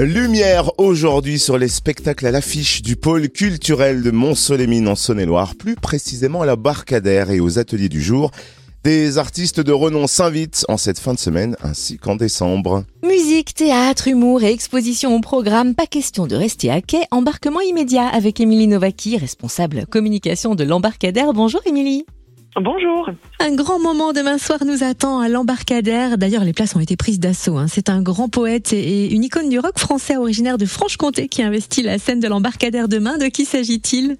Lumière aujourd'hui sur les spectacles à l'affiche du pôle culturel de Mont-Solémine en Saône-et-Loire, plus précisément à la Barcadère et aux ateliers du jour. Des artistes de renom s'invitent en cette fin de semaine ainsi qu'en décembre. Musique, théâtre, humour et exposition au programme. Pas question de rester à quai. Embarquement immédiat avec Émilie Novaki, responsable communication de l'embarcadère. Bonjour Émilie. Bonjour. Un grand moment demain soir nous attend à l'embarcadère. D'ailleurs, les places ont été prises d'assaut. Hein. C'est un grand poète et une icône du rock français originaire de Franche-Comté qui investit la scène de l'embarcadère demain. De qui s'agit-il?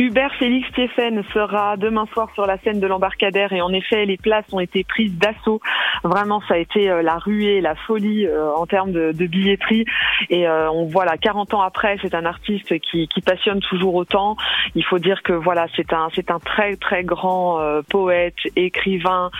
Hubert Félix Thieffen sera demain soir sur la scène de l'embarcadère et en effet les places ont été prises d'assaut. Vraiment ça a été euh, la ruée, la folie euh, en termes de, billetterie et euh, on voit là 40 ans après c'est un artiste qui, passionne toujours autant. Il faut dire que voilà c'est un c'est un très très grand poète, écrivain,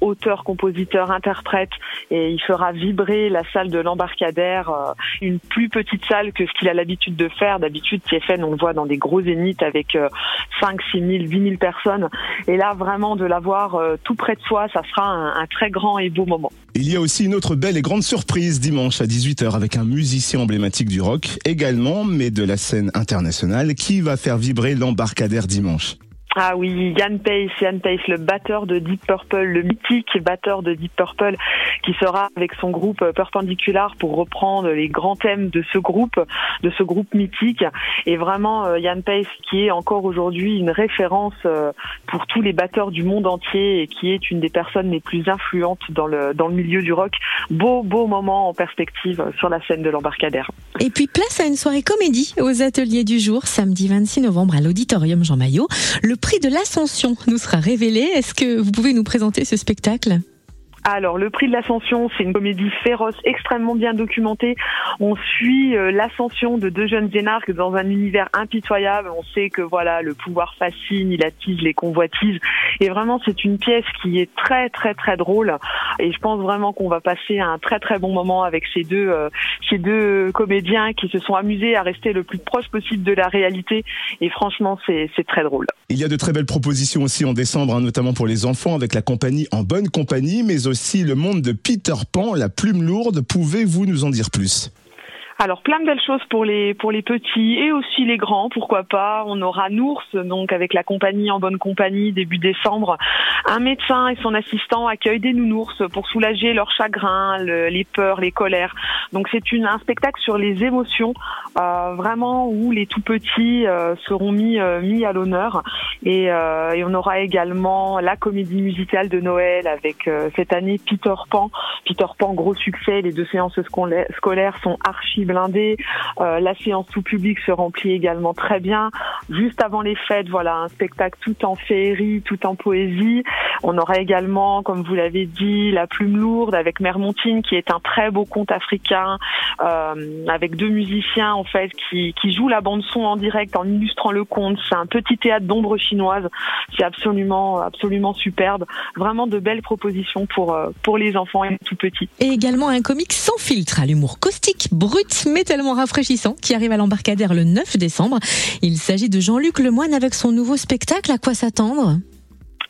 auteur, compositeur, interprète et il fera vibrer la salle de l'embarcadère, une plus petite salle que ce qu'il a l'habitude de faire. D'habitude Thieffen on le voit dans des gros zéniths avec 5, 6 000, 8 000 personnes. Et là, vraiment, de l'avoir euh, tout près de soi, ça sera un, très grand et beau moment. Il y a aussi une autre belle et grande surprise dimanche à 18h avec un musicien emblématique du rock également, mais de la scène internationale, qui va faire vibrer l'embarcadère dimanche. Ah oui, Yann Pace, Yann Pace, le batteur de Deep Purple, le mythique batteur de Deep Purple, qui sera avec son groupe Perpendicular pour reprendre les grands thèmes de ce groupe, de ce groupe mythique. Et vraiment, euh, Yann Pace, qui est encore aujourd'hui une référence euh, pour tous les batteurs du monde entier et qui est une des personnes les plus influentes dans le, dans le milieu du rock. Beau, beau moment en perspective sur la scène de l'embarcadère. Et puis place à une soirée comédie aux ateliers du jour, samedi 26 novembre à l'auditorium Jean Maillot. Prix de l'Ascension nous sera révélé. Est-ce que vous pouvez nous présenter ce spectacle? Alors, le prix de l'ascension, c'est une comédie féroce, extrêmement bien documentée. On suit euh, l'ascension de deux jeunes énarques dans un univers impitoyable. On sait que voilà, le pouvoir fascine, il attise les convoitises. Et vraiment, c'est une pièce qui est très, très, très drôle. Et je pense vraiment qu'on va passer un très, très bon moment avec ces deux, euh, ces deux comédiens qui se sont amusés à rester le plus proche possible de la réalité. Et franchement, c'est très drôle. Il y a de très belles propositions aussi en décembre, hein, notamment pour les enfants avec la compagnie En Bonne Compagnie, mais aussi si le monde de Peter Pan, la plume lourde. Pouvez-vous nous en dire plus? Alors plein de belles choses pour les pour les petits et aussi les grands, pourquoi pas. On aura Nours donc avec la compagnie en bonne compagnie début décembre. Un médecin et son assistant accueillent des nounours pour soulager leurs chagrins, les peurs, les colères. Donc c'est une un spectacle sur les émotions euh, vraiment où les tout petits euh, seront mis euh, mis à l'honneur et, et, on aura également la comédie musicale de Noël avec cette année Peter Pan. Peter Pan gros succès, les deux séances scolaires sont archi blindé. Euh, la séance tout public se remplit également très bien. Juste avant les fêtes, voilà, un spectacle tout en féerie, tout en poésie. On aura également, comme vous l'avez dit, La Plume Lourde avec Mermontine, qui est un très beau conte africain, euh, avec deux musiciens en fait qui, jouent la bande son en direct en illustrant le conte. C'est un petit théâtre d'ombre chinoise. C'est absolument, absolument superbe. Vraiment de belles propositions pour euh, pour les enfants et les tout petits. Et également un comique sans filtre, à l'humour caustique, brut mais tellement rafraîchissant qui arrive à l'embarcadère le 9 décembre. Il s'agit de Jean-Luc Lemoine avec son nouveau spectacle. À quoi s'attendre?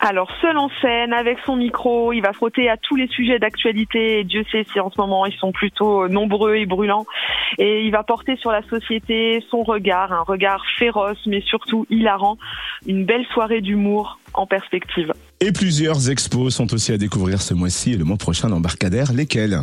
Alors, seul en scène, avec son micro, il va frotter à tous les sujets d'actualité. Et Dieu sait si en ce moment ils sont plutôt euh, nombreux et brûlants. Et il va porter sur la société son regard, un regard féroce, mais surtout hilarant. Une belle soirée d'humour en perspective. Et plusieurs expos sont aussi à découvrir ce mois-ci et le mois prochain l'embarcadère. Lesquels?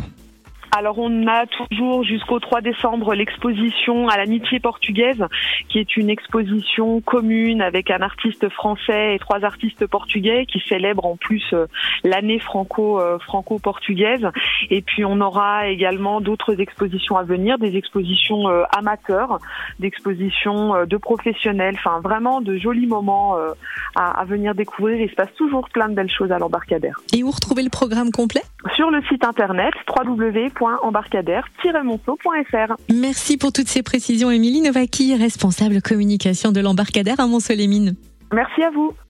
Alors on a toujours jusqu'au 3 décembre l'exposition à l'amitié portugaise, qui est une exposition commune avec un artiste français et trois artistes portugais qui célèbrent en plus euh, l'année franco euh, franco-portugaise. Et puis on aura également d'autres expositions à venir, des expositions euh, amateurs, d'expositions de professionnels, enfin vraiment de jolis moments à, venir découvrir. Il se passe toujours plein de belles choses à l'embarcadère. Et où retrouver le programme complet? Sur le site internet www embarcadère-monceau.fr. Merci pour toutes ces précisions, Émilie Novaki, responsable communication de l'embarcadère à Monceau-les-Mines. Merci à vous.